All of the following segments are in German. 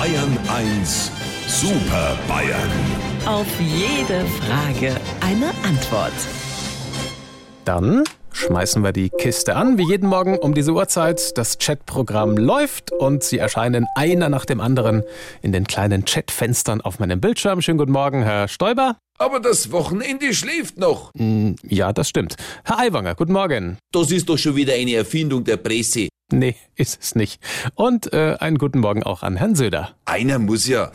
Bayern 1 Super Bayern. Auf jede Frage eine Antwort. Dann schmeißen wir die Kiste an, wie jeden Morgen um diese Uhrzeit. Das Chatprogramm läuft und Sie erscheinen einer nach dem anderen in den kleinen Chatfenstern auf meinem Bildschirm. Schönen guten Morgen, Herr Stoiber. Aber das Wochenende schläft noch. Ja, das stimmt. Herr Aiwanger, guten Morgen. Das ist doch schon wieder eine Erfindung der Presse. Nee, ist es nicht. Und äh, einen guten Morgen auch an Herrn Söder. Einer muss ja.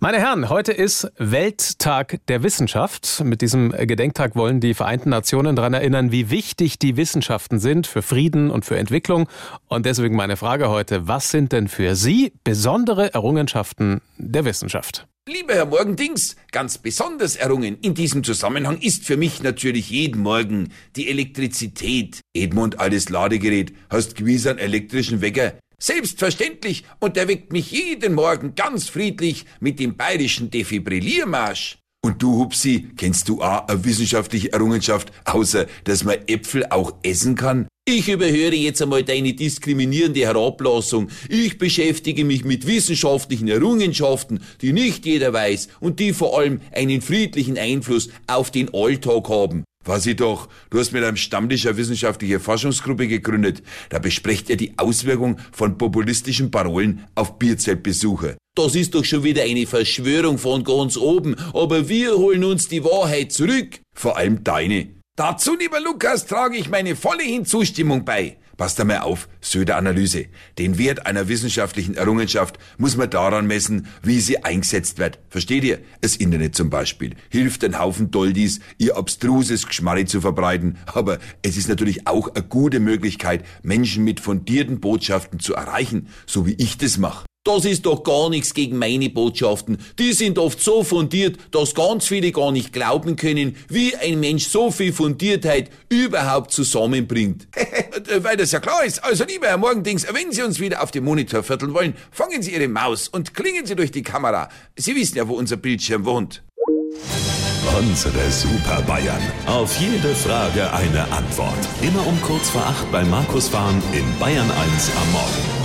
Meine Herren, heute ist Welttag der Wissenschaft. Mit diesem Gedenktag wollen die Vereinten Nationen daran erinnern, wie wichtig die Wissenschaften sind für Frieden und für Entwicklung. Und deswegen meine Frage heute, was sind denn für Sie besondere Errungenschaften der Wissenschaft? Lieber Herr Morgendings, ganz besonders errungen in diesem Zusammenhang ist für mich natürlich jeden Morgen die Elektrizität. Edmund, altes Ladegerät, hast gewiss einen elektrischen Wecker. Selbstverständlich, und der weckt mich jeden Morgen ganz friedlich mit dem bayerischen Defibrilliermarsch. Und du, Hupsi, kennst du auch eine wissenschaftliche Errungenschaft, außer dass man Äpfel auch essen kann? Ich überhöre jetzt einmal deine diskriminierende Herablassung. Ich beschäftige mich mit wissenschaftlichen Errungenschaften, die nicht jeder weiß und die vor allem einen friedlichen Einfluss auf den Alltag haben. Weiß ich doch, du hast mit einem Stammtisch eine wissenschaftliche Forschungsgruppe gegründet. Da besprecht ihr die Auswirkung von populistischen Parolen auf Bierzeltbesucher. Das ist doch schon wieder eine Verschwörung von ganz oben, aber wir holen uns die Wahrheit zurück. Vor allem deine. Dazu, lieber Lukas, trage ich meine volle Hinzustimmung bei. Passt einmal auf, Söder-Analyse. Den Wert einer wissenschaftlichen Errungenschaft muss man daran messen, wie sie eingesetzt wird. Versteht ihr? Das Internet zum Beispiel hilft einen Haufen Doldis, ihr abstruses Geschmarri zu verbreiten, aber es ist natürlich auch eine gute Möglichkeit, Menschen mit fundierten Botschaften zu erreichen, so wie ich das mache. Das ist doch gar nichts gegen meine Botschaften. Die sind oft so fundiert, dass ganz viele gar nicht glauben können, wie ein Mensch so viel Fundiertheit überhaupt zusammenbringt. Weil das ja klar ist. Also lieber Herr Morgendings, wenn Sie uns wieder auf dem Monitor vierteln wollen, fangen Sie Ihre Maus und klingen Sie durch die Kamera. Sie wissen ja, wo unser Bildschirm wohnt. Unsere Super Bayern. Auf jede Frage eine Antwort. Immer um kurz vor acht bei Markus Fahren in Bayern 1 am Morgen.